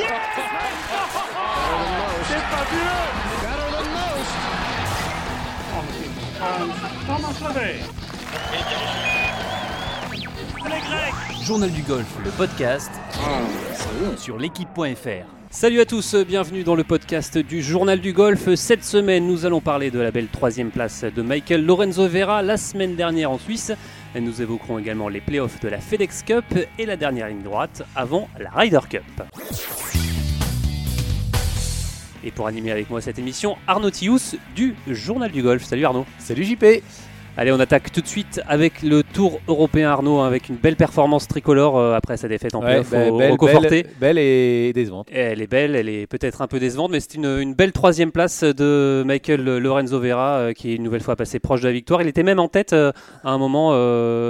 C'est fabuleux Thomas Levet. Les Grecs Journal du golf, le podcast sur l'équipe.fr. Salut à tous, bienvenue dans le podcast du Journal du Golf. Cette semaine, nous allons parler de la belle troisième place de Michael Lorenzo Vera la semaine dernière en Suisse. Nous évoquerons également les playoffs de la FedEx Cup et la dernière ligne droite avant la Ryder Cup. Et pour animer avec moi cette émission, Arnaud Thius du Journal du Golf. Salut Arnaud. Salut JP Allez, on attaque tout de suite avec le Tour européen Arnaud, avec une belle performance tricolore euh, après sa défaite en Ouais, playoff belle, belle- belle et décevante. Elle est belle, elle est peut-être un peu décevante, mais c'est une, une belle troisième place de Michael Lorenzo Vera euh, qui est une nouvelle fois passé proche de la victoire. Il était même en tête euh, à un moment,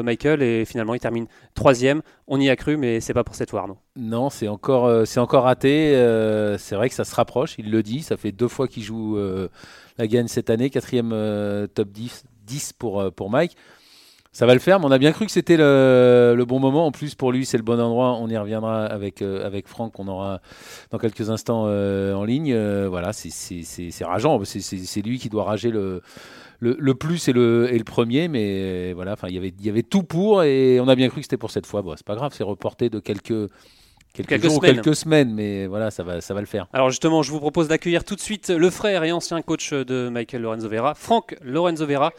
Michael, et finalement il termine troisième. On y a cru, mais c'est pas pour cette fois, Arnaud. Non, c'est encore, c'est encore raté. c'est vrai que ça se rapproche, il le dit. Ça fait deux fois qu'il joue la gagne cette année. Quatrième top 10, 10 pour, euh, pour Mike. Ça va le faire, mais on a bien cru que c'était le, le bon moment. En plus, pour lui, c'est le bon endroit. On y reviendra avec, euh, avec Franck, qu'on aura dans quelques instants euh, en ligne. Euh, voilà, c'est- rageant. C'est- lui qui doit rager le, le, le plus et le, et le premier. Mais voilà, il y avait- y avait tout pour et on a bien cru que c'était pour cette fois. Bon, c'est pas grave, c'est reporté de quelques, quelques, Quelques jours ou semaines. quelques semaines. Mais voilà, ça va, ça va le faire. Alors justement, je vous propose d'accueillir tout de suite le frère et ancien coach de Michael Lorenzo Vera, Franck Lorenzo Vera.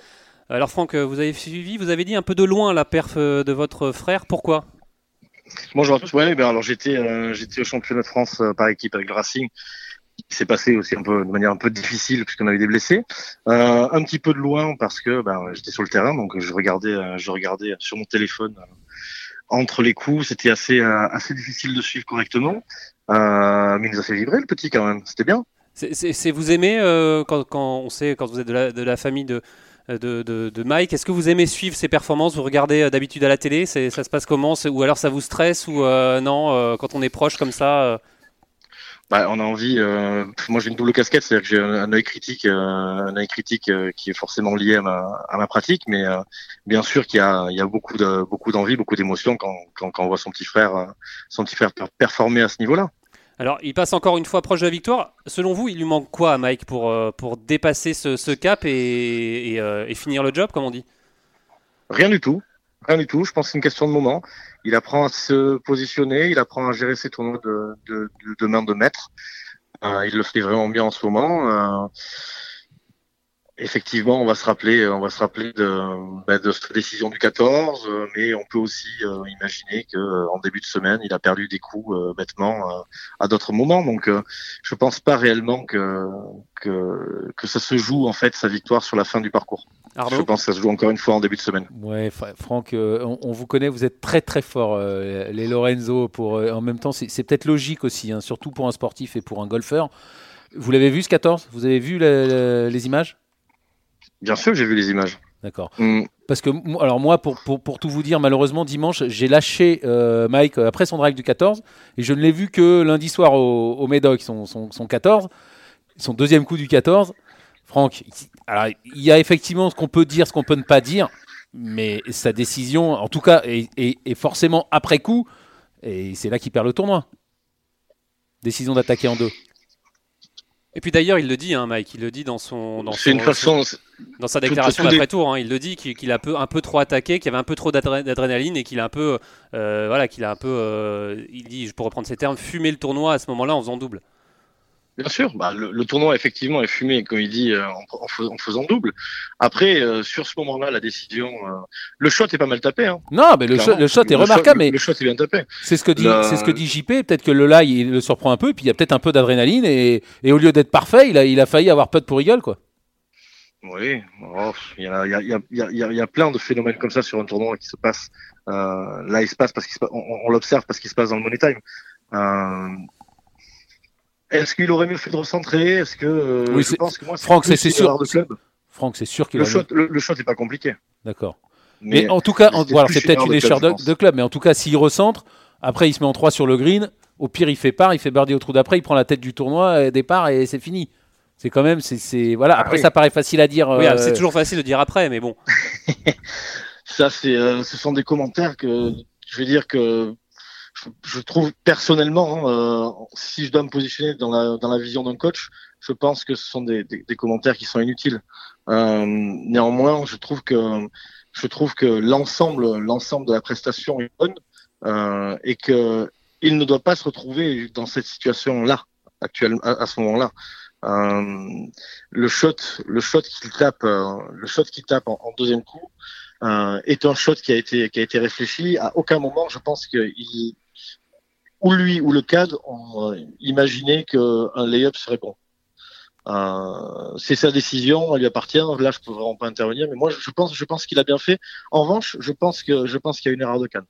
Alors Franck, vous avez suivi, vous avez dit un peu de loin la perf euh, de votre frère. Pourquoi? Bonjour à tous. Ouais, ben alors j'étais euh, j'étais au championnat de France euh, par équipe avec le Racing. qui s'est passé aussi un peu de manière un peu difficile puisqu'on a eu des blessés. Euh, un petit peu de loin parce que ben, j'étais sur le terrain donc je regardais je regardais sur mon téléphone entre les coups. C'était assez assez difficile de suivre correctement. Mais il nous a fait vibrer le petit quand même. C'était bien. C'est- vous aimez quand, quand on sait quand vous êtes de la, de la famille de, de, de- Mike, est-ce que vous aimez suivre ses performances? Vous regardez euh, d'habitude à la télé Ça se passe comment? Ou alors ça vous stresse Ou euh, non euh, Quand on est proche comme ça euh, Bah, on a envie. euh, moi, j'ai une double casquette, c'est-à-dire que j'ai un, œil critique, euh, un œil critique euh, qui est forcément lié à ma, pratique, mais euh, bien sûr qu'il y a, beaucoup de, beaucoup d'envie, beaucoup d'émotion quand, quand, quand on voit son petit frère, euh, son petit frère per- performer à ce niveau-là. Alors, il passe encore une fois proche de la victoire. Selon vous, il lui manque quoi Mike pour, euh, dépasser ce, cap euh, et finir le job, comme on dit? Rien du tout, rien du tout. Je pense que c'est une question de moment. Il apprend à se positionner, il apprend à gérer ses tournois de, de, de, main de maître. Euh, il le fait vraiment bien en ce moment. Effectivement, on va se rappeler, on va se rappeler de, bah, de cette décision du 14, euh, mais on peut aussi euh, imaginer que euh, en début de semaine, il a perdu des coups euh, bêtement euh, à d'autres moments. Donc, euh, je pense pas réellement que, que que ça se joue en fait sa victoire sur la fin du parcours. Je pense que ça se joue encore une fois en début de semaine. Ouais, Fra- Franck, euh, on, on vous connaît, vous êtes très très fort, euh, les Lorenzo. Pour, euh, en même temps, c'est c'est peut-être logique aussi, hein, surtout pour un sportif et pour un golfeur. Vous l'avez vu ce 14 Vous avez vu le- le- les images? Bien sûr que j'ai vu les images. D'accord. Mm. Parce que, alors moi, pour, pour, pour tout vous dire, malheureusement, dimanche, j'ai lâché euh, Mike euh, après son drive du 14 et je ne l'ai vu que lundi soir au, au Médoc, son, son, son 14, son deuxième coup du 14. Franck, il- alors, il y a effectivement ce qu'on peut dire, ce qu'on peut ne pas dire, mais sa décision, en tout cas, est, est- est forcément après coup, et c'est là qu'il perd le tournoi. Décision d'attaquer en deux. Et puis d'ailleurs, il le dit, hein, Mike, il le dit dans, son, dans, C'est son- une façon. dans sa déclaration tout dé- d'après-tour. hein, il le dit qu'il a peu, un peu trop attaqué, qu'il y avait un peu trop d'adré- d'adrénaline et qu'il a un peu, euh, voilà, qu'il a un peu, euh, il dit, pour reprendre ses termes, fumé le tournoi à ce moment-là en faisant double. Bien sûr, bah, le, le tournoi effectivement est fumé, comme il dit, euh, en, en en faisant double. Après, euh, sur ce moment-là, la décision, euh, le shot est pas mal tapé. Hein, Non, mais le, shot, le shot est Le remarquable, le- mais le shot est bien tapé. C'est ce que dit, c'est ce que dit JP. Peut-être que le là, il le surprend un peu, et puis il y a peut-être un peu d'adrénaline, et, et au lieu d'être parfait, il a, il a failli avoir putt pour rigole, quoi. Oui, oh, il y, a, y, a, y, a, il y, a, il y a plein de phénomènes comme ça sur un tournoi qui se passe. Euh, là, il se passe parce qu'il se passe, on, on l'observe parce qu'il se passe dans le money time. Euh, Est-ce qu'il aurait mieux fait de recentrer? Est-ce que euh, Oui, je pense que moi, Franck, c'est- sûr. de club. Franck, c'est sûr qu'il Le a. shot, le, le shot est pas compliqué. D'accord. Mais, Mais, en tout cas, voilà, c'est peut-être une erreur de échelle club, de, je pense. de club, mais en tout cas, s'il recentre, après il se met en 3 sur le green, au pire il fait part, il fait birdie au trou d'après, il prend la tête du tournoi, euh, départ et c'est fini. C'est quand même, c'est- c'est voilà. Ah Après, oui. ça paraît facile à dire. Oui, euh, c'est toujours facile de dire après, mais bon. ça, c'est, euh, ce sont des commentaires que je vais dire que je, trouve personnellement, hein, si je dois me positionner dans la, dans la vision d'un coach, je pense que ce sont des, des, des commentaires qui sont inutiles. néanmoins, je trouve que je trouve que l'ensemble l'ensemble de la prestation est bonne et que il ne doit pas se retrouver dans cette situation là actuellement à, ce moment-là. Euh, le shot, le shot qu'il tape, euh, le shot qu'il tape en, en, deuxième coup euh, est un shot qui a été qui a été réfléchi. À aucun moment, je pense qu'il ou lui ou le CAD ont euh, imaginé qu'un layup serait bon. Euh, c'est sa décision, elle lui appartient. Là, je peux vraiment pas intervenir, mais moi, je pense, je pense qu'il a bien fait. En revanche, je pense je pense qu'il y a une erreur de Cannes.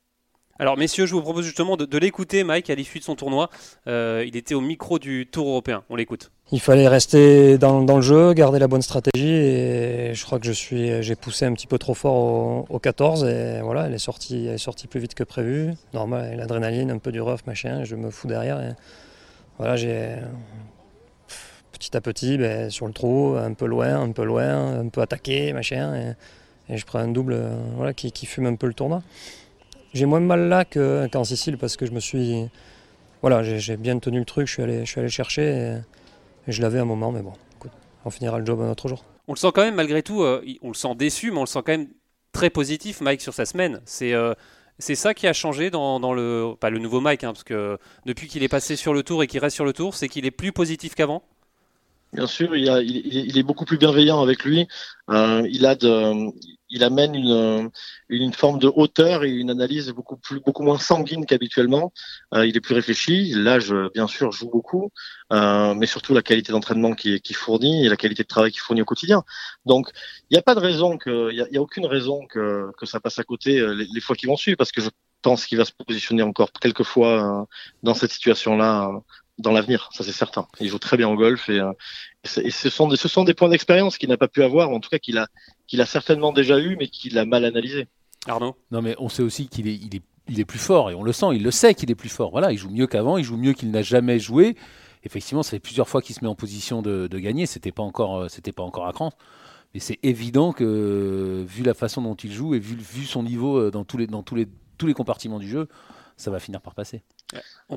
Alors, messieurs, je vous propose justement de, l'écouter, Mike, à l'issue de son tournoi. Euh, il était au micro du Tour européen. On l'écoute. Il fallait rester dans, le jeu, garder la bonne stratégie. Et je crois que je suis, j'ai poussé un petit peu trop fort au, 14. Et voilà, elle est, sortie, plus vite que prévu. Normal, l'adrénaline, un peu du rough, machin. Je me fous derrière. voilà, j'ai petit à petit, ben, sur le trou, un peu loin, un peu loin, un peu attaqué, machin. Et, je prends un double voilà, qui fume un peu le tournoi. J'ai moins mal là qu'en Sicile parce que je me suis. Voilà, j'ai bien tenu le truc, je suis allé, je suis allé chercher et, je l'avais un moment, mais bon, on finira le job un autre jour. On le sent quand même, malgré tout, euh, on le sent déçu, mais on le sent quand même très positif, Mike, sur sa semaine. C'est. Euh, c'est ça qui a changé dans, dans, le pas le nouveau Mike hein, parce que depuis qu'il est passé sur le tour et qu'il reste sur le tour, c'est qu'il est plus positif qu'avant? Bien sûr, il, a, il, il, est beaucoup plus bienveillant avec lui. Euh, il a de, il amène une, une forme de hauteur et une analyse beaucoup plus, beaucoup moins sanguine qu'habituellement. Euh, il est plus réfléchi. L'âge, bien sûr, joue beaucoup, euh, mais surtout la qualité d'entraînement qui, qui fournit et la qualité de travail qu'il fournit au quotidien. Donc, il n'y a pas de raison que, il y a, aucune raison que, que ça passe à côté euh, les, les fois qui vont suivre, parce que je pense qu'il va se positionner encore quelques fois euh, dans cette situation-là dans l'avenir, ça c'est certain. Il joue très bien au golf et, et ce, sont des, ce sont des points d'expérience qu'il n'a pas pu avoir, en tout cas qu'il a, qu'il a certainement déjà eu, mais qu'il a mal analysé. Arnaud? Non, mais on sait aussi qu'il est, il est, il est plus fort, et on le sent, il le sait qu'il est plus fort. Voilà, il joue mieux qu'avant, il joue mieux qu'il n'a jamais joué. Effectivement, ça fait plusieurs fois qu'il se met en position de, de gagner, c'était pas encore, euh, c'était pas encore à cran. Mais c'est évident que, vu la façon dont il joue et vu, vu son niveau euh, dans tous les, dans tous les, tous les compartiments du jeu, ça va finir par passer.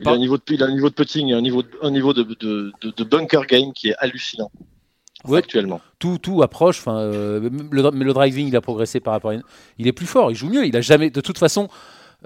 Il, a un niveau de, il a un niveau de putting, un niveau, un niveau de, de, de, bunker game qui est hallucinant. actuellement. Tout, tout approche. Enfin, euh, le, le, driving, il a progressé par rapport. À... Il est plus fort. Il joue mieux. Il a jamais. De toute façon,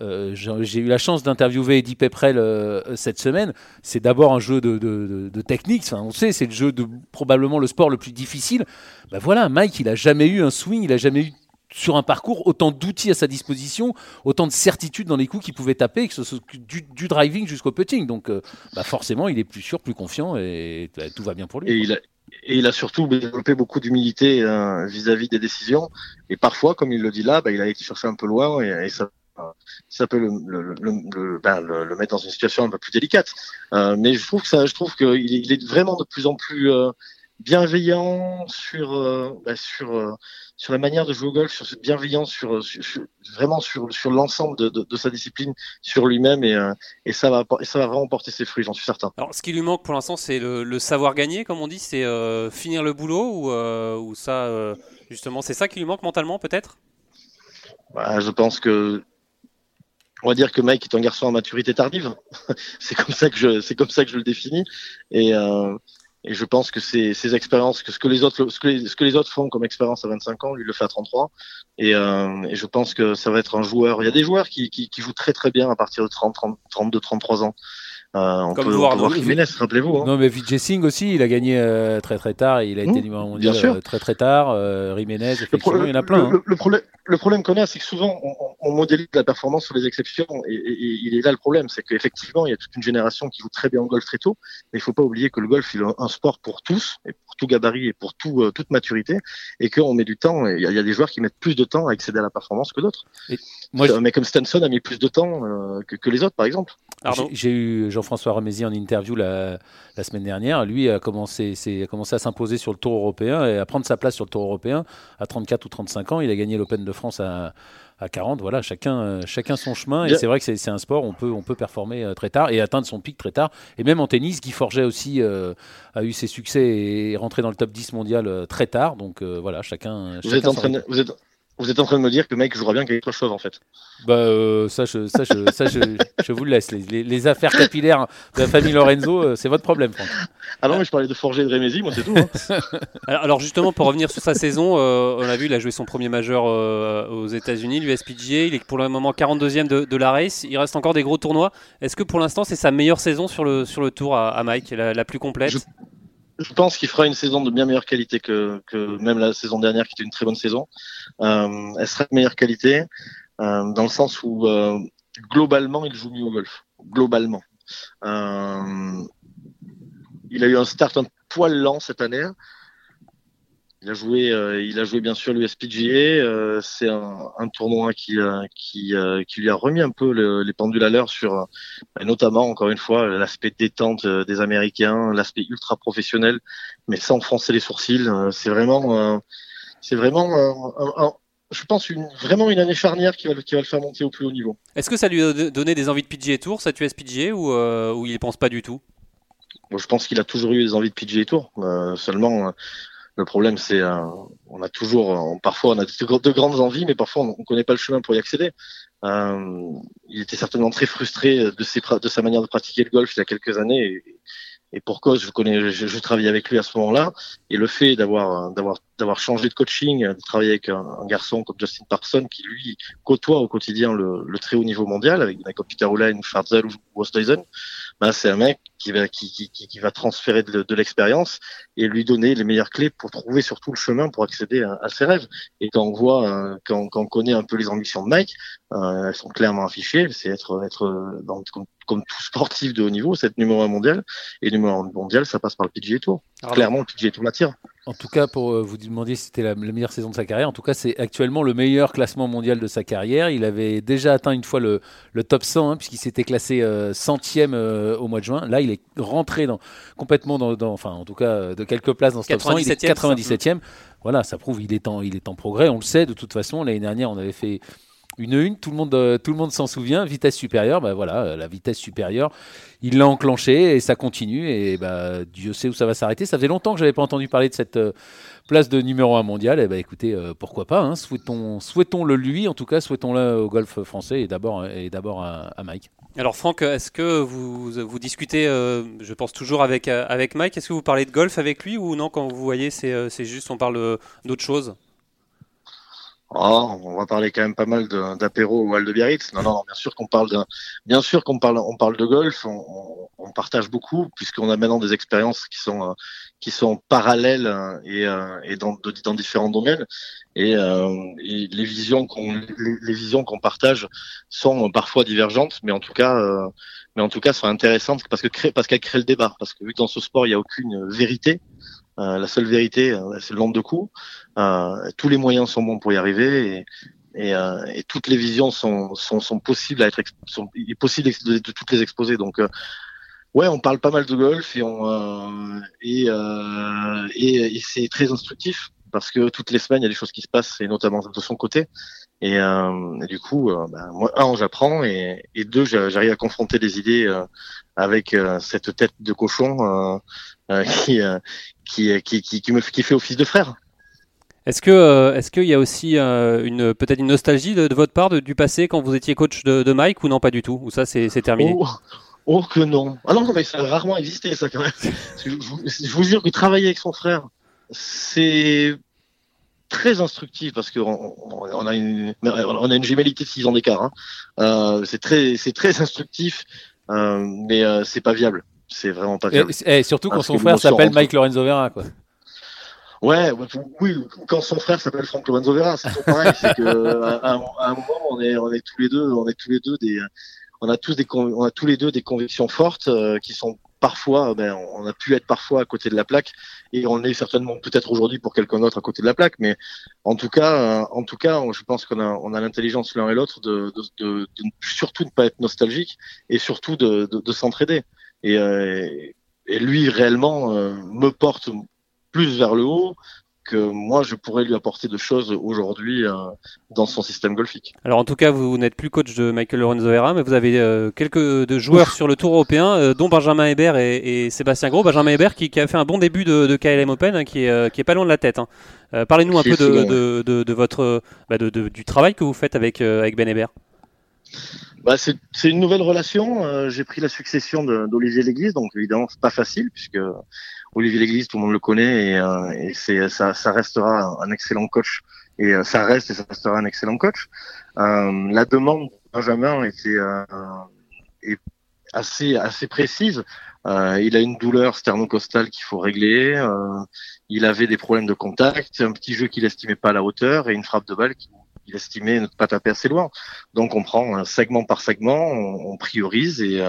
euh, j'ai eu la chance d'interviewer Eddie Pepperell euh, cette semaine. C'est d'abord un jeu de, de, de technique. Enfin, on sait, c'est le jeu de probablement le sport le plus difficile. Ben voilà, Mike, il a jamais eu un swing. Il a jamais eu sur un parcours autant d'outils à sa disposition, autant de certitudes dans les coups qu'il pouvait taper, que ce soit du, driving jusqu'au putting. Donc euh, bah forcément, il est plus sûr, plus confiant et bah, tout va bien pour lui. Et il, a, surtout développé beaucoup d'humilité hein, vis-à-vis des décisions. Et parfois, comme il le dit là, bah, il a été chercher un peu loin et, ça, peut ben, le, mettre dans une situation un peu plus délicate. Euh, mais je trouve que ça, je trouve qu'il est, il est vraiment de plus en plus euh, bienveillant sur, euh, bah, sur, euh, sur la manière de jouer au golf, sur cette bienveillance, sur, sur, vraiment sur, sur l'ensemble de, de, de, sa discipline, sur lui-même, et, euh, et, ça va, et ça va vraiment porter ses fruits, j'en suis certain. Alors, ce qui lui manque pour l'instant, c'est le, le, savoir gagner, comme on dit, c'est finir le boulot, ou, ou ça, justement, c'est ça qui lui manque mentalement, peut-être? Bah, Je pense que on va dire que Mike est un garçon à maturité tardive. c'est comme ça que je, c'est comme ça que je le définis. Et, euh, et je pense que ces, ces expériences, que ce que les autres, ce que les, ce que les autres font comme expérience à 25 ans, lui le fait à 33. Et, euh, et, je pense que ça va être un joueur. Il y a des joueurs qui, qui, qui jouent très très bien à partir de 30, 30 32, 33 ans. Euh, on Comme peut, voir, voir Jiménez, rappelez-vous. Hein. Non, mais Vijay Singh aussi, il a gagné euh, très très tard. Il a été mmh, numéro mondial euh, très très tard. Euh, Jiménez, effectivement, il y en a plein. Le, hein. le, problème, le problème qu'on a, c'est que souvent, on, on, modélise la performance sur les exceptions. Et, et, et il est là le problème, c'est qu'effectivement, il y a toute une génération qui joue très bien au golf très tôt. Mais il faut pas oublier que le golf, il est un sport pour tous, et tout gabarit et pour tout, euh, toute maturité. Et qu'on met du temps. Il y, a, il y, a des joueurs qui mettent plus de temps à accéder à la performance que d'autres. Moi, un mec comme Stenson a mis plus de temps que, que les autres, par exemple. J'ai eu Jean-François Remézy en interview la, la, semaine dernière. Lui a commencé, a commencé à s'imposer sur le Tour européen et à prendre sa place sur le Tour européen à 34 ou 35 ans. Il a gagné l'Open de France à, à 40. Voilà, chacun, chacun son chemin. Et c'est vrai que c'est un sport, on peut, on peut performer euh, très tard et atteindre son pic très tard. Et même en tennis, Guy Forget aussi euh, a eu ses succès et est rentré dans le top 10 mondial euh, très tard. Donc voilà, chacun. Vous, êtes, entraîneur, vous, êtes, vous êtes en train de me dire que mec jouera bien trois chauves en fait. Bah, euh, ça, je, ça, je, ça je, je vous le laisse. Les, les- les affaires capillaires de la famille Lorenzo, euh, c'est votre problème, Franck. Ah non, mais je parlais de Forger et de Rémézy, moi c'est tout. hein. Alors, alors justement, pour revenir sur sa saison, euh, on a vu, il a joué son premier majeur euh, aux États-Unis, l'USPGA. Il est pour le moment 42e de, de la race. Il reste encore des gros tournois. Est-ce que pour l'instant, c'est sa meilleure saison sur le, sur le tour à, à Mike, la, la plus complète? Je- pense qu'il fera une saison de bien meilleure qualité que, que même la saison dernière, qui était une très bonne saison. Euh, elle sera de meilleure qualité euh, dans le sens où euh, globalement, il joue mieux au golf. Globalement. Euh, il a eu un start un poil lent cette année. Il a joué, euh, il a joué bien sûr l'USPGA. Euh, c'est un, un tournoi qui, euh, qui, euh, qui lui a remis un peu le- les pendules à l'heure sur, notamment encore une fois l'aspect détente des Américains, l'aspect ultra professionnel, mais sans froncer les sourcils. C'est vraiment, c'est vraiment, un- un- je pense une, vraiment une année charnière qui va, le- qui va le faire monter au plus haut niveau. Est-ce que ça lui a do- donné des envies de PGA Tour, cette USPGA, ou, ou il ne pense pas du tout? Bon, je pense qu'il a toujours eu des envies de PGA Tour. Euh, seulement, euh, le problème, c'est euh, on a toujours, euh, parfois, on a de, de grandes envies, mais parfois, on ne connaît pas le chemin pour y accéder. Euh, il était certainement très frustré de, sa manière de pratiquer le golf il y a quelques années. Et, et pour cause, je connais, je, travaillais avec lui à ce moment-là, et le fait d'avoir, d'avoir, d'avoir changé de coaching, de travailler avec un, garçon comme Justin Parson, qui lui côtoie au quotidien le, le très haut niveau mondial, avec Peter Uline, Farzel ou Wosthuizen, ben c'est un mec qui va, qui, qui, qui, va transférer de, l'expérience et lui donner les meilleures clés pour trouver surtout le chemin pour accéder à, ses rêves. Et quand on voit, euh, quand, quand on connaît un peu les ambitions de Mike, elles sont clairement affichées. C'est être, être euh, dans, comme, comme tout sportif de haut niveau, c'est être numéro un mondial. Et numéro un mondial, ça passe par le PGA Tour. Alors, Clairement, le PGA Tour l'attire. En tout cas, pour euh, vous demander si c'était la, la meilleure saison de sa carrière, en tout cas, c'est actuellement le meilleur classement mondial de sa carrière. Il avait déjà atteint une fois le, le top 100, hein, puisqu'il s'était classé euh, centième euh, au mois de juin. Là, il est rentré dans, complètement dans, dans- enfin, en tout cas, euh, de quelques places dans ce top 100. Il est 97e, 97e. Voilà, ça prouve qu'il est en, il est en progrès. On le sait de toute façon. L'année dernière, on avait fait une une, tout le monde, euh, tout le monde s'en souvient. Vitesse supérieure, bah voilà, euh, la vitesse supérieure, il l'a enclenché et ça continue. Et bah, Dieu sait où ça va s'arrêter. Ça faisait longtemps que j'avais pas entendu parler de cette euh, place de numéro 1 mondial. Et bah écoutez, pourquoi pas hein, souhaitons, souhaitons-le lui, en tout cas, souhaitons-le au golf français et d'abord et d'abord à, Mike. Alors Franck, est-ce que vous, vous discutez, je pense toujours avec, avec Mike, est-ce que vous parlez de golf avec lui ou non? Quand vous voyez c'est c'est juste on parle d'autre chose Oh, on va parler quand même pas mal d'apéro ou de Biarritz. Non, non, non, bien sûr qu'on parle de, bien sûr qu'on parle, on parle de golf. On, on- partage beaucoup puisqu'on a maintenant des expériences qui sont, euh, qui sont parallèles euh, et, euh, et dans, dans différents domaines. Et, euh, les visions qu'on, les, visions qu'on partage sont parfois divergentes, mais en tout cas, euh, mais en tout cas, sont intéressantes parce que parce qu'elles créent le débat. Parce que vu que dans ce sport, il n'y a aucune vérité. Euh, la seule vérité, euh, c'est le nombre de coups. Euh, tous les moyens sont bons pour y arriver et, euh, et toutes les visions sont, sont, sont possibles à être sont, il est possible de, toutes les exposer donc euh, ouais on parle pas mal de golf et euh, et, et, et c'est très instructif parce que toutes les semaines il y a des choses qui se passent et notamment de son côté et, du coup ben, moi un j'apprends et, deux j'a- j'arrive à confronter des idées avec cette tête de cochon qui, euh, qui, qui qui qui me qui fait office de frère Est-ce que euh, est-ce qu'il y a aussi euh, une peut-être une nostalgie de, de votre part de- du passé quand vous étiez coach de, de Mike ou non pas du tout? Ou ça c'est terminé? Oh, oh que non. Ah non, mais ça a rarement existé, ça, quand même. je, vous- je vous jure que travailler avec son frère, c'est très instructif parce qu'on on, on a une on a une gémellité de 6 ans d'écart. Hein. Euh, c'est très c'est très instructif, euh, mais euh, c'est pas viable. C'est vraiment pas Et, viable. et surtout quand son frère s'appelle. Mike Lorenzo Vera, quoi. Ouais, oui, quand son frère s'appelle Franck Lorenzo Vera, c'est toujours pareil. c'est que à, à un- à un moment, on est, on est tous les deux, on est tous les deux des, on a tous des, on a tous les deux des convictions fortes euh, qui sont parfois, ben, on a pu être parfois à côté de la plaque et on est certainement peut-être aujourd'hui pour quelqu'un d'autre à côté de la plaque, mais en tout cas, euh, en tout cas, je pense qu'on a, on a l'intelligence l'un et l'autre de, de, de, de surtout ne pas être nostalgique et surtout de s'entraider. Et, euh, et lui réellement euh, me porte plus vers le haut que moi je pourrais lui apporter de choses aujourd'hui euh, dans son système golfique. Alors en tout cas, vous, n'êtes plus coach de Michael Lorenzo Vera, mais vous avez euh, quelques de joueurs sur le Tour européen, euh, dont Benjamin Hébert et, et, Sébastien Gros. Benjamin Hébert qui, qui, a fait un bon début de, de KLM Open, hein, qui, est, qui est pas loin de la tête. Hein. Parlez-nous un peu de, de, de, de, votre bah du travail que vous faites avec, avec Ben Hébert. Bah, c'est une nouvelle relation. J'ai pris la succession d'Olivier Léglise, donc évidemment c'est pas facile puisque Olivier Léglise, tout le monde le connaît et, euh, et c'est ça, ça, restera un excellent coach et euh, ça reste et ça restera un excellent coach. Euh, la demande de Benjamin était est assez assez précise. il a une douleur sternocostale qu'il faut régler. il avait des problèmes de contact, un petit jeu qu'il estimait pas à la hauteur et une frappe de balle qu'il estimait ne pas taper assez loin. Donc on prend segment par segment, on, on priorise et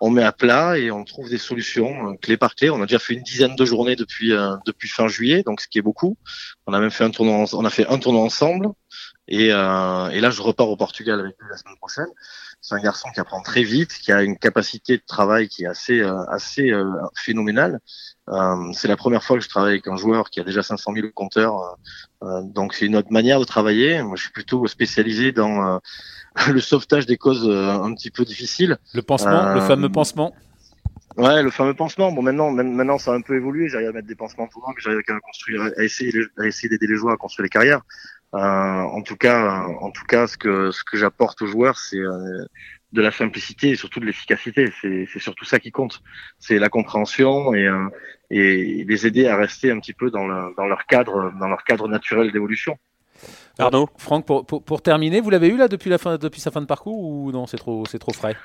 on met à plat et on trouve des solutions euh, clé par clé. On a déjà fait une dizaine de journées depuis euh, depuis fin juillet, donc ce qui est beaucoup. On a même fait un tournoi, on a fait un tournoi ensemble. Et, euh, et là, je repars au Portugal avec lui la semaine prochaine. C'est un garçon qui apprend très vite, qui a une capacité de travail qui est assez assez phénoménale. c'est la première fois que je travaille avec un joueur qui a déjà 500 000 compteurs. donc c'est une autre manière de travailler. Moi, je suis plutôt spécialisé dans le sauvetage des causes euh, un petit peu difficiles. Le pansement, le euh, fameux pansement. Ouais, le fameux pansement. Bon, maintenant, maintenant, ça a un peu évolué. J'arrive à mettre des pansements tout que j'arrive à construire, à essayer, à essayer d'aider les joueurs à construire les carrières. Euh, en tout cas, en tout cas, ce que ce que j'apporte aux joueurs, c'est euh, de la simplicité et surtout de l'efficacité. C'est c'est surtout ça qui compte. C'est la compréhension et euh, et les aider à rester un petit peu dans, le, dans leur cadre, dans leur cadre naturel d'évolution. Arnaud Franck, pour, pour, terminer, vous l'avez eu là depuis, la fin, depuis sa fin de parcours ou non? C'est trop, c'est trop frais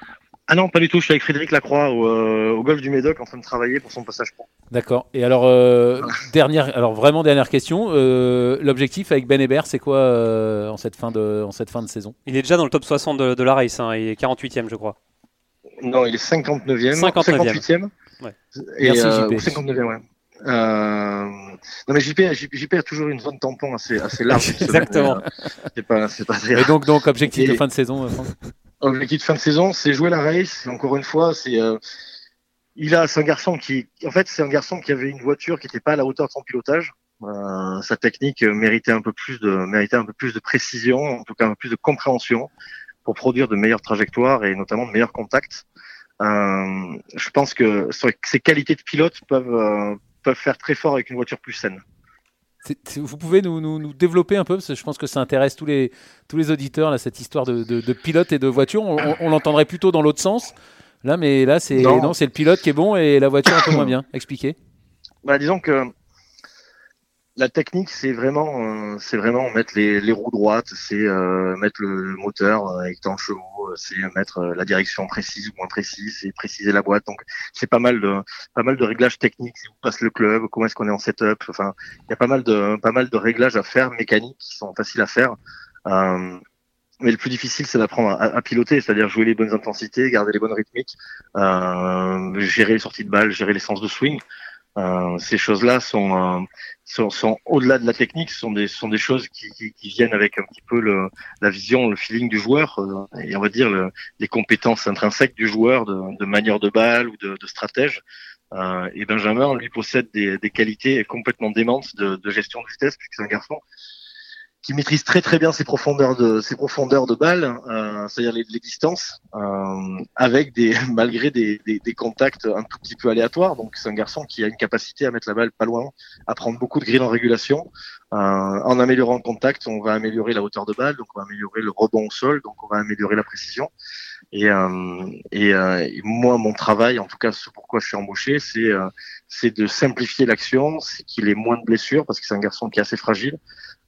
ah non, pas du tout. Je suis avec Frédéric Lacroix au, euh, au golf du Médoc en train de travailler pour son passage pro. D'accord. Et alors, euh, dernière, alors vraiment dernière question. Euh, l'objectif avec Ben Hébert, c'est quoi en, cette fin de, en cette fin de saison? Il est déjà dans le top 60 de, la race. Hein. Il est 48e, je crois. Non, il est 59e. 58e. Ouais. Et, Merci, JP. 59e, ouais. Euh... Non mais JP, JP, a toujours une zone tampon assez, assez large. Exactement. C'est pas, c'est pas Et donc, donc objectif de fin de saison. Objectif de fin de saison, c'est jouer la race. Encore une fois, c'est euh... il a, c'est un garçon qui, en fait, c'est un garçon qui avait une voiture qui n'était pas à la hauteur de son pilotage. Euh, sa technique méritait un peu plus de, méritait un peu plus de précision, en tout cas un peu plus de compréhension pour produire de meilleures trajectoires et notamment de meilleurs contacts. Euh, je pense que ses qualités de pilote peuvent euh, peuvent faire très fort avec une voiture plus saine. Vous pouvez nous, nous, développer un peu, parce que je pense que ça intéresse tous les, tous les auditeurs, là, cette histoire de, de, pilote et de voiture. On, l'entendrait plutôt dans l'autre sens. Là, mais là, c'est non, c'est le pilote qui est bon et la voiture un peu moins bien. Expliquez. Bah, disons que la technique, c'est vraiment, euh, c'est vraiment mettre les, les roues droites, c'est euh, mettre le moteur euh, avec tant chevaux, c'est mettre la direction précise ou moins précise, c'est préciser la boîte. Donc, c'est pas mal de, pas mal de réglages techniques. Si vous passe le club, comment est-ce qu'on est en setup. Enfin, il y a pas mal de, pas mal de réglages à faire mécaniques qui sont faciles à faire. mais le plus difficile, c'est d'apprendre à, à, piloter, c'est-à-dire jouer les bonnes intensités, garder les bonnes rythmiques, gérer les sorties de balles, gérer les sens de swing. Euh, ces choses-là sont, euh, sont, sont au-delà de la technique, sont des, sont des choses qui, qui, qui, viennent avec un petit peu le, la vision, le feeling du joueur euh, et on va dire le, les compétences intrinsèques du joueur de, de manière de balle ou de, de stratège. Euh, et Benjamin, lui, possède des, des qualités complètement démentes de, de gestion de vitesse puisque c'est un garçon qui maîtrise très très bien ses profondeurs de ses profondeurs de balle, euh, c'est-à-dire les, les, distances, euh, avec des malgré des, des, des, contacts un tout petit peu aléatoires. Donc c'est un garçon qui a une capacité à mettre la balle pas loin, à prendre beaucoup de grilles en régulation. Euh, en améliorant le contact, on va améliorer la hauteur de balle, donc on va améliorer le rebond au sol, donc on va améliorer la précision. Et, euh, et, euh, moi, mon travail, en tout cas, ce pourquoi je suis embauché, c'est c'est de simplifier l'action, c'est qu'il ait moins de blessures parce que c'est un garçon qui est assez fragile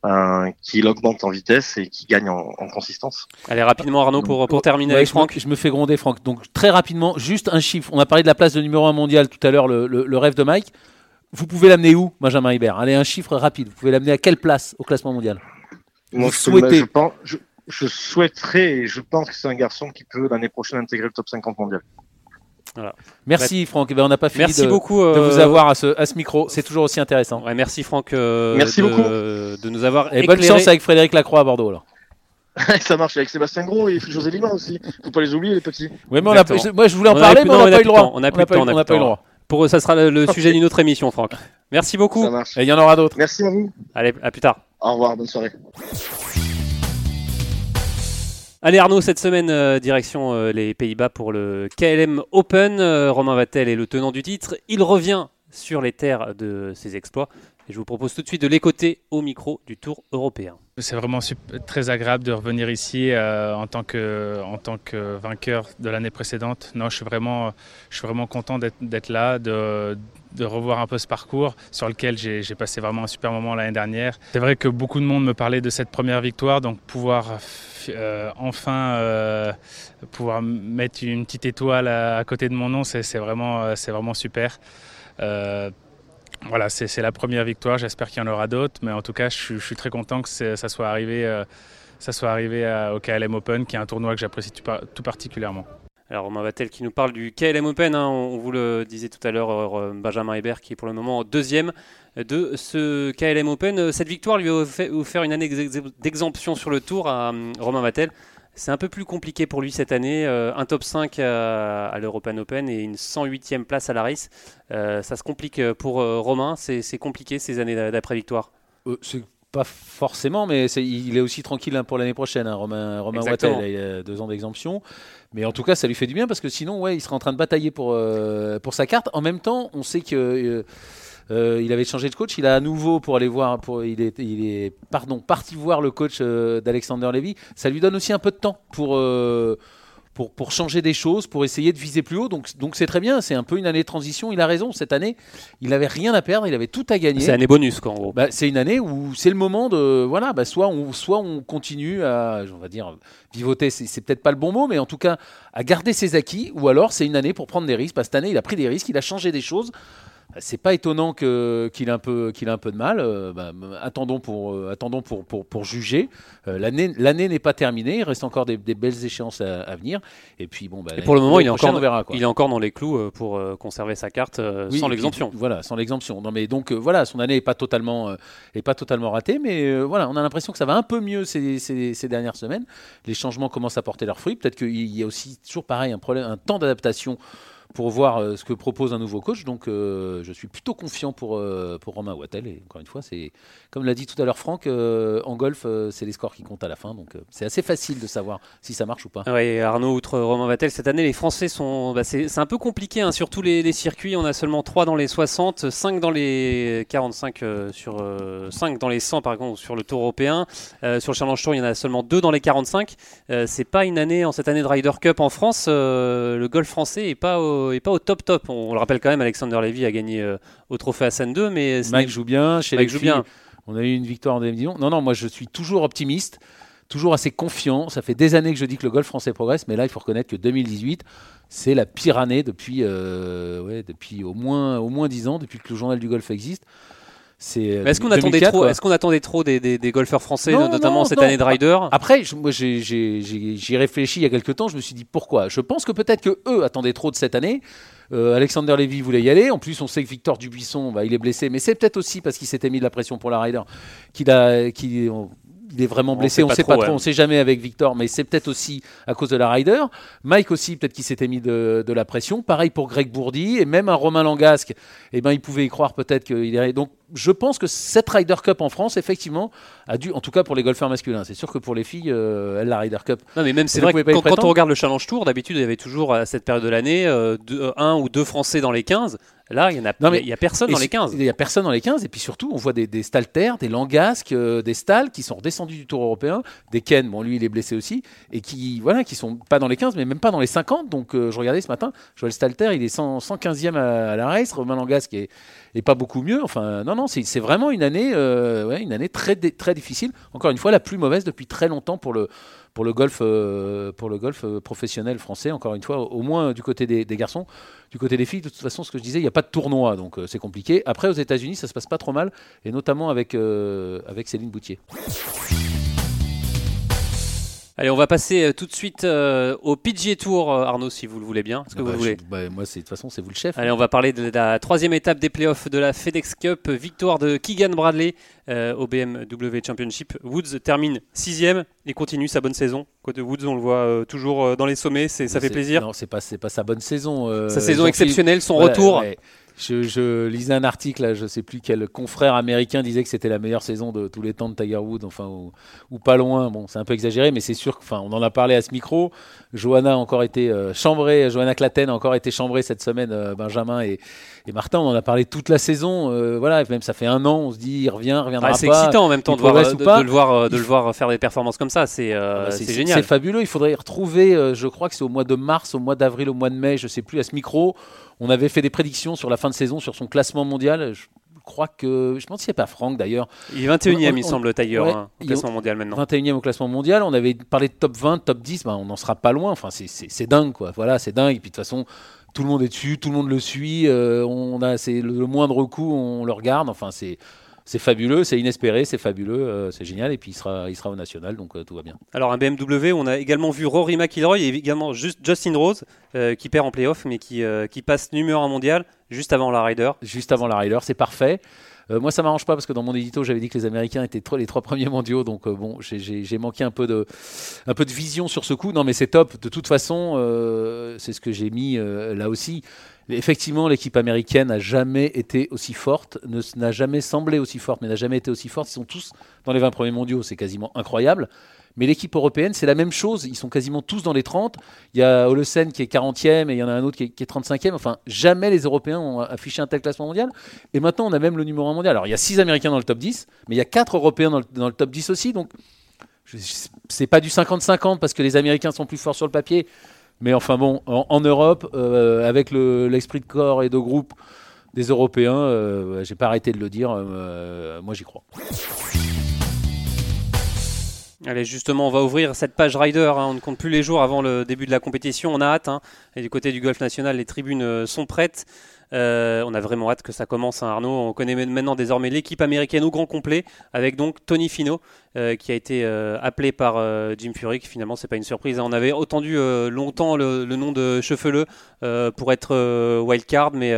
euh, qu'il augmente en vitesse et qui gagne en, consistance. Allez, rapidement, Arnaud, pour, pour terminer avec Franck. Je me fais gronder, Franck. Donc, très rapidement, juste un chiffre. On a parlé de la place de numéro 1 mondial tout à l'heure, le, le, rêve de Mike. Vous pouvez l'amener où, Benjamin Hibert? Allez, un chiffre rapide. Vous pouvez l'amener à quelle place au classement mondial? Moi, je, souhaitez... je, pense, je, je, souhaiterais et je pense que c'est un garçon qui peut l'année prochaine intégrer le top 50 mondial. Merci Franck. Eh ben, on n'a pas fini merci de, beaucoup, de vous euh, avoir à ce, à ce micro. C'est toujours aussi intéressant. merci Franck euh, merci de, beaucoup. de nous avoir Et bonne chance avec Frédéric Lacroix à Bordeaux. Alors. ça marche avec Sébastien Gros et José Lima aussi. Faut pas les oublier les petits. Oui, mais on a, moi je voulais en parler, mais on n'a pas, eu le droit. On n'a pas, eu le droit. Pour ça sera le, le sujet d'une autre émission, Franck. Merci beaucoup. Ça marche. Et il y en aura d'autres. Merci à vous. Allez, à plus tard. Au revoir, bonne soirée. Allez Arnaud, cette semaine, euh, direction euh, les Pays-Bas pour le KLM Open. Euh, Romain Vattel est le tenant du titre. Il revient sur les terres de ses exploits. Je vous propose tout de suite de l'écouter au micro du Tour européen. C'est vraiment très agréable de revenir ici euh, en, tant que, vainqueur de l'année précédente. Non, je suis vraiment, content d'être là, de, revoir un peu ce parcours sur lequel j'ai passé vraiment un super moment l'année dernière. C'est vrai que beaucoup de monde me parlait de cette première victoire, donc pouvoir euh, enfin euh, pouvoir mettre une petite étoile à, côté de mon nom, c'est vraiment super. Voilà, c'est la première victoire. J'espère qu'il y en aura d'autres, mais en tout cas, je, suis- très content que ça soit arrivé, euh, ça soit arrivé au KLM Open, qui est un tournoi que j'apprécie tout, par- tout particulièrement. Alors Romain Vattel qui nous parle du KLM Open, hein, on, vous le disait tout à l'heure, euh, Benjamin Hébert qui est pour le moment deuxième de ce KLM Open. Cette victoire lui a offert une année d'ex- d'exemption sur le tour à euh, Romain Vattel. C'est un peu plus compliqué pour lui cette année, euh, un top 5 à, à l'European Open et une 108e place à la race. Euh, ça se complique pour euh, Romain, c'est compliqué ces années d'après-victoire. C'est pas forcément, mais il est aussi tranquille hein, pour l'année prochaine. hein, Romain, Romain. Wattel, il a deux ans d'exemption. Mais en tout cas, ça lui fait du bien parce que sinon, ouais, il serait en train de batailler pour, pour sa carte. En même temps, on sait que. Euh, il avait changé de coach, il a à nouveau pour aller voir, pour, il, est, il est pardon, parti voir le coach euh, d'Alexander Levy. Ça lui donne aussi un peu de temps pour, euh, pour, pour changer des choses, pour essayer de viser plus haut. Donc donc c'est très bien, c'est un peu une année de transition. Il a raison, cette année, il n'avait rien à perdre, il avait tout à gagner. C'est année bonus quoi en gros. Bah, c'est une année où c'est le moment de voilà bah, soit on soit on continue à on va dire vivoter c'est, c'est peut-être pas le bon mot mais en tout cas à garder ses acquis ou alors c'est une année pour prendre des risques parce que cette année il a pris des risques il a changé des choses c'est pas étonnant que, qu'il ait un peu qu'il ait un peu de mal. Euh, bah, attendons pour euh, attendons pour, pour, pour juger. Euh, l'année l'année n'est pas terminée. Il reste encore des, des belles échéances à, à venir. Et puis bon bah, Et pour le moment, il est encore- verra, quoi. Il est encore dans les clous pour conserver sa carte Oui, sans et l'exemption. Voilà, sans l'exemption. Non, mais donc voilà, son année n'est pas totalement, est pas totalement ratée, mais voilà, on a l'impression que ça va un peu mieux ces, ces- ces dernières semaines. Les changements commencent à porter leurs fruits. Peut-être qu'il y a aussi toujours pareil un problème, un temps d'adaptation pour voir euh, ce que propose un nouveau coach. Donc euh, je suis plutôt confiant pour, euh, pour Romain Wattel. Et encore une fois, c'est comme l'a dit tout à l'heure Franck, en golf, c'est les scores qui comptent à la fin. Donc c'est assez facile de savoir si ça marche ou pas. Oui, Arnaud, outre Romain Vattel, cette année, les Français sont. bah, c'est un peu compliqué hein, sur tous les, circuits. On a seulement 3 dans les 60, 5 dans les 45, euh, sur, euh, 5 dans les 100, par contre, sur le Tour européen. Sur le Challenge Tour, il y en a seulement 2 dans les 45. Euh, c'est pas une année, en cette année de Ryder Cup en France, le golf français est pas, au, est pas au top top. On, le rappelle quand même, Alexander Levy a gagné euh, au trophée Hassan 2, mais Mike joue bien, chez Mike les joue filles, bien. On a eu une victoire en deuxième division. Non, non, moi je suis toujours optimiste, toujours assez confiant. Ça fait des années que je dis que le golf français progresse, mais là il faut reconnaître que 2018, c'est la pire année depuis, euh, ouais, depuis au moins au moins 10 ans, depuis que le journal du golf existe. C'est. Mais Est-ce qu'on attendait 2004, trop, quoi. est-ce qu'on attendait trop des, des- des golfeurs français, Non, notamment non, cette non. année de Ryder Après, je- moi j'ai- j'ai- j'ai- j'y ai réfléchi il y a quelques temps, je me suis dit pourquoi? Je pense que peut-être que eux attendaient trop de cette année. Euh, Alexander Levy voulait y aller. En plus, on sait que Victor Dubuisson, bah, il est blessé, mais c'est peut-être aussi parce qu'il s'était mis de la pression pour la Ryder qu'il a, qu'il on- il est vraiment blessé. On pas sait pas trop, ouais. on sait jamais avec Victor, mais c'est peut-être aussi à cause de la Ryder. Mike aussi, peut-être qu'il s'était mis de, de la pression. Pareil pour Greg Bourdi et même un Romain Langasque. Eh ben, il pouvait y croire peut-être qu'il irait. Donc, je pense que cette Ryder Cup en France, effectivement, a dû, en tout cas pour les golfeurs masculins. C'est sûr que pour les filles, euh, elle, la Ryder Cup, Non, mais même c'est vrai que quand, on regarde le Challenge Tour, d'habitude il y avait toujours à cette période de l'année euh, un ou deux Français dans les 15. Là, il y en a, Non, mais- il y a personne dans les 15. Il n'y a personne dans les 15. Et puis surtout, on voit des, des Stalter, des Langasques, euh, des Stal qui sont redescendus du Tour européen, des Ken, bon, lui, il est blessé aussi, et qui, voilà, qui sont pas dans les 15, mais même pas dans les 50. Donc, euh, je regardais ce matin, Joël Stalter, il est 100, 115e à, à la race, Romain Langasque est, est pas beaucoup mieux. Enfin, non, non, c'est vraiment une année, euh, ouais, une année très, très difficile. Encore une fois, la plus mauvaise depuis très longtemps pour le, pour le golf, euh, pour le golf euh, professionnel français. Encore une fois, au moins du côté des, des garçons. Du côté des filles, de toute façon, ce que je disais, il n'y a pas de tournoi, donc euh, c'est compliqué. Après, aux États-Unis, ça se passe pas trop mal, et notamment avec, avec Céline Boutier. Allez, on va passer euh, tout de suite euh, au PGA Tour, euh, Arnaud, si vous le voulez bien. Est-ce que Ah vous bah, voulez je- bah, Moi, c'est de toute façon, c'est vous le chef. Allez, on va parler de la troisième étape des playoffs de la FedEx Cup. Victoire de Keegan Bradley euh, au BMW Championship. Woods termine sixième et continue sa bonne saison. Côté Woods, on le voit euh, toujours dans les sommets, ça Mais fait plaisir. Non, c'est pas, pas sa bonne saison. sa saison exceptionnelle, son Voilà, retour. ouais. Je, je lisais un article, là, je sais plus quel confrère américain disait que c'était la meilleure saison de tous les temps de Tiger Woods, enfin ou, ou pas loin. Bon, c'est un peu exagéré, mais c'est sûr. que- Enfin, on en a parlé à ce micro. Johanna a encore été euh, chambrée, Johanna Claten a encore été chambrée cette semaine. euh, Benjamin et, et Martin, on en a parlé toute la saison. euh, voilà, même ça fait un an, on se dit il revient, il reviendra Ah, c'est excitant en même temps de, voir, euh, de, le voir, de le voir faire des performances comme ça. C'est, Ah bah, génial. C'est fabuleux. Il faudrait retrouver, euh, je crois que c'est au mois de mars, au mois d'avril, au mois de mai, je sais plus, à ce micro. On avait fait des prédictions sur la fin de saison, sur son classement mondial. Je crois que. Je pense qu'il n'y a pas Franck d'ailleurs. Il est 21 e On- il on- semble, ouais, hein, au classement mondial maintenant. 21e au classement mondial. On avait parlé de top 20, top 10. Ben, on n'en sera pas loin. Enfin, c'est- c'est c'est dingue, quoi. Voilà, c'est dingue. Et puis de toute façon. Tout le monde est dessus, tout le monde le suit. euh, on a, c'est le, le moindre coup, on le regarde. Enfin, c'est, c'est fabuleux, c'est inespéré, c'est fabuleux, euh, c'est génial. Et puis il sera, il sera au national, donc euh, tout va bien. Alors un BMW, on a également vu Rory McIlroy et également juste Justin Rose euh, qui perd en playoff mais qui, qui passe numéro 1 mondial juste avant la Ryder. juste avant la Ryder, c'est parfait. Euh, moi, ça m'arrange pas parce que dans mon édito, j'avais dit que les Américains étaient trop- les trois premiers mondiaux, donc euh, bon, j'ai- manqué un peu de un peu de vision sur ce coup. Non, mais c'est top. De toute façon, euh, c'est ce que j'ai mis là aussi. Effectivement, l'équipe américaine n'a jamais été aussi forte, n'a jamais semblé aussi forte, mais n'a jamais été aussi forte. Ils sont tous dans les 20 premiers mondiaux, c'est quasiment incroyable. Mais l'équipe européenne, c'est la même chose. Ils sont quasiment tous dans les 30. Il y a Olesen qui est 40e et il y en a un autre qui est, qui est 35e. Enfin, jamais les Européens ont affiché un tel classement mondial. Et maintenant, on a même le numéro 1 mondial. Alors, il y a 6 Américains dans le top 10, mais il y a 4 Européens dans le, dans le top 10 aussi. Donc, c'est pas du 50-50 parce que les Américains sont plus forts sur le papier. Mais enfin, bon, en, Europe, euh, avec le- l'esprit de corps et de groupe des Européens, euh, j'ai pas arrêté de le dire. euh, moi, j'y crois. Allez, justement, on va ouvrir cette page Rider. hein. On ne compte plus les jours avant le début de la compétition. On a hâte. hein. Et du côté du golf national, les tribunes sont prêtes. Euh, on a vraiment hâte que ça commence, hein, Arnaud. On connaît maintenant désormais l'équipe américaine au grand complet, avec donc Tony Fino, euh, qui a été euh, appelé par Jim Furyk. Finalement, c'est pas une surprise. hein. On avait entendu longtemps le, nom de Chefeleux pour être wildcard, mais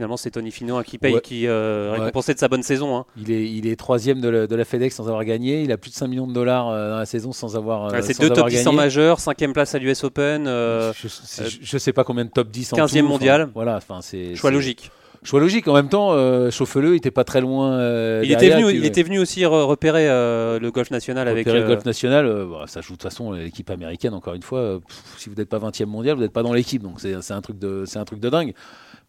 finalement, c'est Tony Fino hein, qui paye, Ouais. qui euh, Ouais. récompensé de sa bonne saison. hein. Il est, il est troisième de la, de la FedEx sans avoir gagné. Il a plus de 5 millions de dollars euh, dans la saison sans avoir, euh, c'est deux top 10 en majeur, cinquième place à l'US Open. euh, je, je sais pas combien de top 10 en 15e tout, enfin, mondial. voilà, enfin, c'est choix logique. Choix logique. En même temps, euh, Chauffeleux, il était pas très loin. euh, Il était, venu, il était venu aussi re- repérer euh, le golf national avec. repérer le euh, golf national. bah, ça joue de toute façon l'équipe américaine. Encore une fois, pff, si vous n'êtes pas 20e mondial, vous n'êtes pas dans l'équipe. Donc c'est c'est un truc de, c'est un truc de dingue.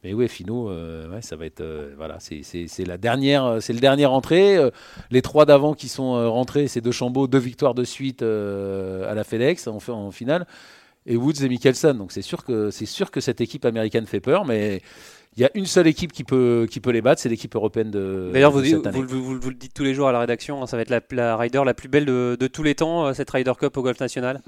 Mais ouais, Fino, euh, ouais, ça va être, euh, voilà, c'est- la dernière, euh, c'est le dernier entrée. Les trois d'avant qui sont rentrés, c'est deux Chambaud, deux victoires de suite à la FedEx en, fi- en finale, et Woods et Mickelson. Donc c'est sûr que c'est sûr que cette équipe américaine fait peur, mais il y a une seule équipe qui peut qui peut les battre, c'est l'équipe européenne de. D'ailleurs, vous, vous, vous- le dites tous les jours à la rédaction, hein, ça va être la, la rider la plus belle de, de tous les temps, cette Ryder Cup au golf national.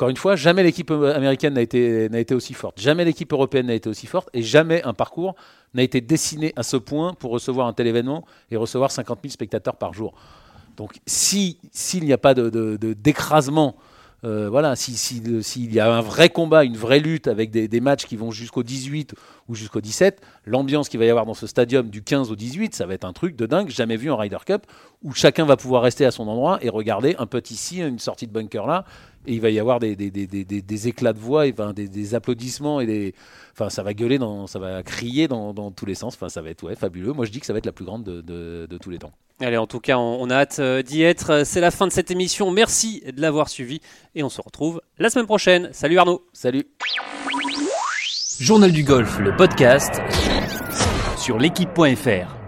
Encore une fois, jamais l'équipe euh, américaine n'a été, aussi forte, jamais l'équipe européenne n'a été aussi forte, et jamais un parcours n'a été dessiné à ce point pour recevoir un tel événement et recevoir 50 000 spectateurs par jour. Donc, si s'il n'y a pas de- d'écrasement, euh, voilà, si- si s'il y a un vrai combat, une vraie lutte avec des, matchs qui vont jusqu'au 18 ou jusqu'au 17, l'ambiance qu'il va y avoir dans ce stadium du 15 au 18, ça va être un truc de dingue, jamais vu en Ryder Cup, où chacun va pouvoir rester à son endroit et regarder un petit ici, une sortie de bunker là, et il va y avoir des, des, des, des, éclats de voix, et, des, applaudissements, et des, enfin, ça va gueuler, dans, ça va crier dans, dans tous les sens, enfin, ça va être ouais, fabuleux. Moi je dis que ça va être la plus grande de, de- de tous les temps. Allez, en tout cas, on, on a hâte euh, d'y être. C'est la fin de cette émission. Merci de l'avoir suivi et on se retrouve la semaine prochaine. Salut Arnaud. Salut Journal du golf, le podcast sur l'équipe.fr.